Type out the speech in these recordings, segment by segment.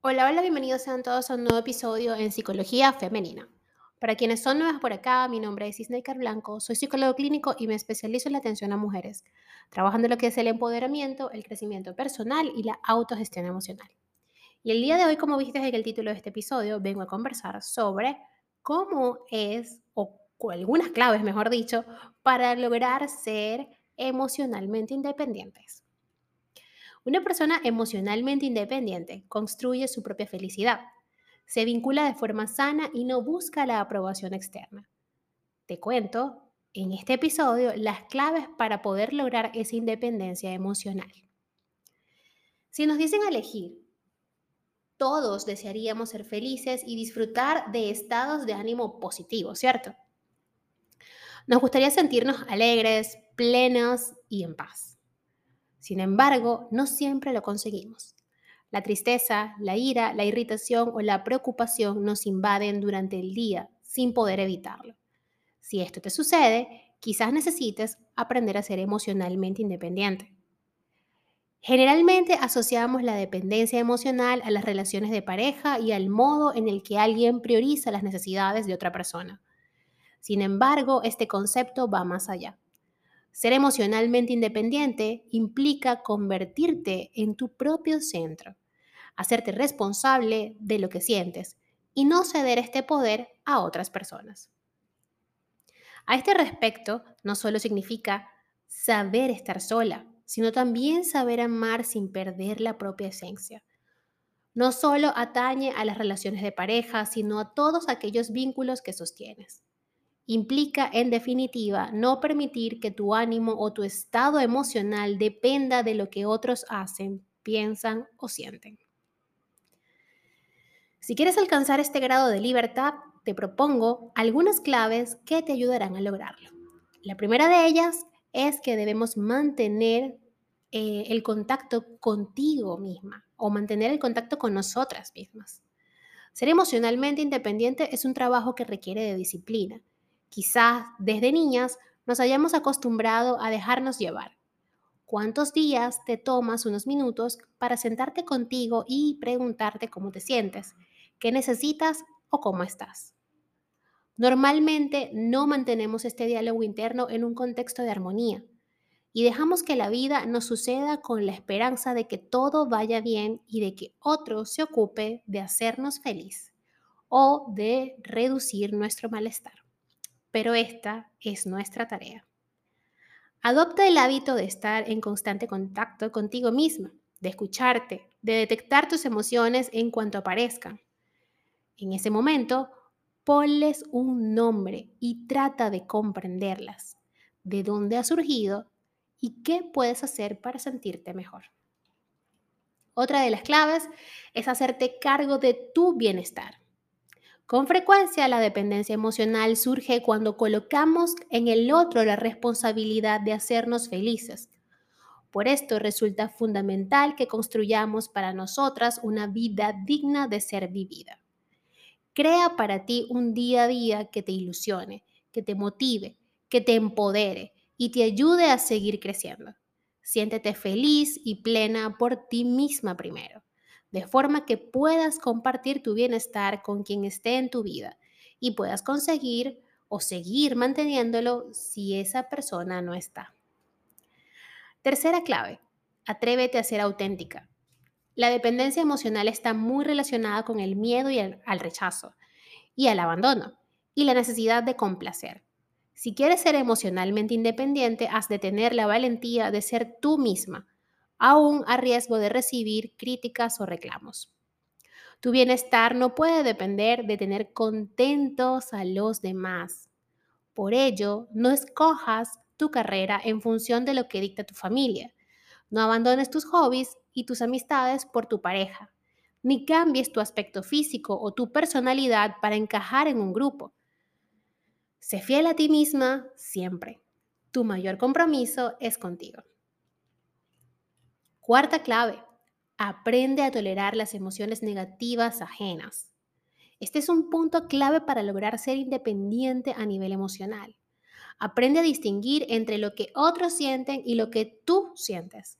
Hola, hola, bienvenidos sean todos a un nuevo episodio en Psicología Femenina. Para quienes son nuevas por acá, mi nombre es Isnaikar Blanco, soy psicólogo clínico y me especializo en la atención a mujeres, trabajando en lo que es el empoderamiento, el crecimiento personal y la autogestión emocional. Y el día de hoy, como viste en el título de este episodio, vengo a conversar sobre cómo es, o algunas claves, mejor dicho, para lograr ser emocionalmente independientes. Una persona emocionalmente independiente construye su propia felicidad, se vincula de forma sana y no busca la aprobación externa. Te cuento en este episodio las claves para poder lograr esa independencia emocional. Si nos dicen elegir, todos desearíamos ser felices y disfrutar de estados de ánimo positivos, ¿cierto? Nos gustaría sentirnos alegres, plenos y en paz. Sin embargo, no siempre lo conseguimos. La tristeza, la ira, la irritación o la preocupación nos invaden durante el día sin poder evitarlo. Si esto te sucede, quizás necesites aprender a ser emocionalmente independiente. Generalmente asociamos la dependencia emocional a las relaciones de pareja y al modo en el que alguien prioriza las necesidades de otra persona. Sin embargo, este concepto va más allá. Ser emocionalmente independiente implica convertirte en tu propio centro, hacerte responsable de lo que sientes y no ceder este poder a otras personas. A este respecto, no solo significa saber estar sola, sino también saber amar sin perder la propia esencia. No solo atañe a las relaciones de pareja, sino a todos aquellos vínculos que sostienes implica, en definitiva, no permitir que tu ánimo o tu estado emocional dependa de lo que otros hacen, piensan o sienten. Si quieres alcanzar este grado de libertad, te propongo algunas claves que te ayudarán a lograrlo. La primera de ellas es que debemos mantener eh, el contacto contigo misma o mantener el contacto con nosotras mismas. Ser emocionalmente independiente es un trabajo que requiere de disciplina Quizás desde niñas nos hayamos acostumbrado a dejarnos llevar. ¿Cuántos días te tomas unos minutos para sentarte contigo y preguntarte cómo te sientes, qué necesitas o cómo estás? Normalmente no mantenemos este diálogo interno en un contexto de armonía y dejamos que la vida nos suceda con la esperanza de que todo vaya bien y de que otro se ocupe de hacernos feliz o de reducir nuestro malestar pero esta es nuestra tarea. Adopta el hábito de estar en constante contacto contigo misma, de escucharte, de detectar tus emociones en cuanto aparezcan. En ese momento, ponles un nombre y trata de comprenderlas, de dónde ha surgido y qué puedes hacer para sentirte mejor. Otra de las claves es hacerte cargo de tu bienestar. Con frecuencia la dependencia emocional surge cuando colocamos en el otro la responsabilidad de hacernos felices. Por esto resulta fundamental que construyamos para nosotras una vida digna de ser vivida. Crea para ti un día a día que te ilusione, que te motive, que te empodere y te ayude a seguir creciendo. Siéntete feliz y plena por ti misma primero de forma que puedas compartir tu bienestar con quien esté en tu vida y puedas conseguir o seguir manteniéndolo si esa persona no está. Tercera clave, atrévete a ser auténtica. La dependencia emocional está muy relacionada con el miedo y al, al rechazo y al abandono y la necesidad de complacer. Si quieres ser emocionalmente independiente, has de tener la valentía de ser tú misma aún a riesgo de recibir críticas o reclamos. Tu bienestar no puede depender de tener contentos a los demás. Por ello, no escojas tu carrera en función de lo que dicta tu familia. No abandones tus hobbies y tus amistades por tu pareja, ni cambies tu aspecto físico o tu personalidad para encajar en un grupo. Sé fiel a ti misma siempre. Tu mayor compromiso es contigo. Cuarta clave, aprende a tolerar las emociones negativas ajenas. Este es un punto clave para lograr ser independiente a nivel emocional. Aprende a distinguir entre lo que otros sienten y lo que tú sientes.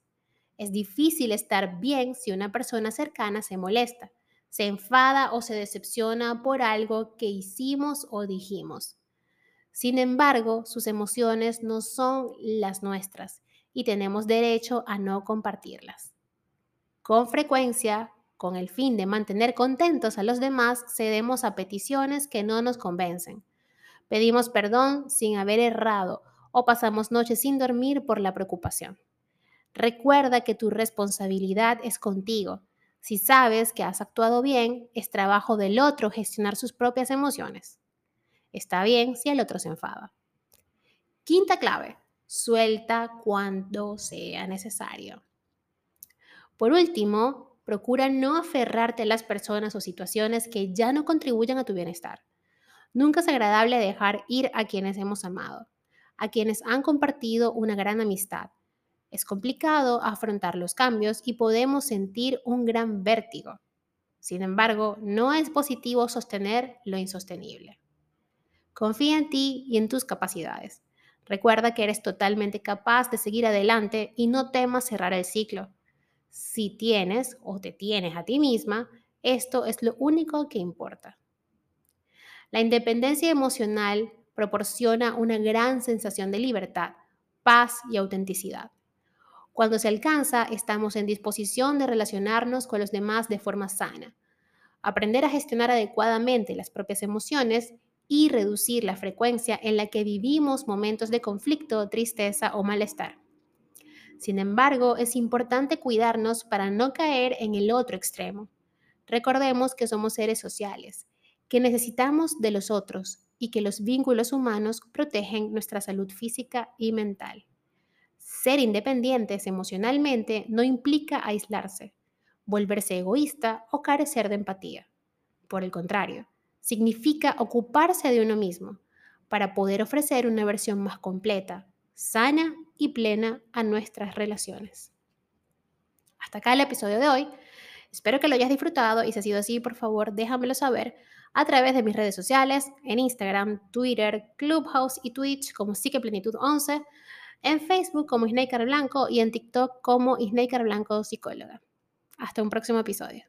Es difícil estar bien si una persona cercana se molesta, se enfada o se decepciona por algo que hicimos o dijimos. Sin embargo, sus emociones no son las nuestras y tenemos derecho a no compartirlas. Con frecuencia, con el fin de mantener contentos a los demás, cedemos a peticiones que no nos convencen. Pedimos perdón sin haber errado o pasamos noches sin dormir por la preocupación. Recuerda que tu responsabilidad es contigo. Si sabes que has actuado bien, es trabajo del otro gestionar sus propias emociones. Está bien si el otro se enfada. Quinta clave, suelta cuando sea necesario. Por último, procura no aferrarte a las personas o situaciones que ya no contribuyan a tu bienestar. Nunca es agradable dejar ir a quienes hemos amado, a quienes han compartido una gran amistad. Es complicado afrontar los cambios y podemos sentir un gran vértigo. Sin embargo, no es positivo sostener lo insostenible. Confía en ti y en tus capacidades. Recuerda que eres totalmente capaz de seguir adelante y no temas cerrar el ciclo. Si tienes o te tienes a ti misma, esto es lo único que importa. La independencia emocional proporciona una gran sensación de libertad, paz y autenticidad. Cuando se alcanza, estamos en disposición de relacionarnos con los demás de forma sana. Aprender a gestionar adecuadamente las propias emociones y reducir la frecuencia en la que vivimos momentos de conflicto, tristeza o malestar. Sin embargo, es importante cuidarnos para no caer en el otro extremo. Recordemos que somos seres sociales, que necesitamos de los otros y que los vínculos humanos protegen nuestra salud física y mental. Ser independientes emocionalmente no implica aislarse, volverse egoísta o carecer de empatía. Por el contrario, significa ocuparse de uno mismo para poder ofrecer una versión más completa, sana y plena a nuestras relaciones. Hasta acá el episodio de hoy. Espero que lo hayas disfrutado y si ha sido así, por favor, déjamelo saber a través de mis redes sociales, en Instagram, Twitter, Clubhouse y Twitch como Plenitud 11, en Facebook como Isnaker Blanco y en TikTok como Isnaker Blanco Psicóloga. Hasta un próximo episodio.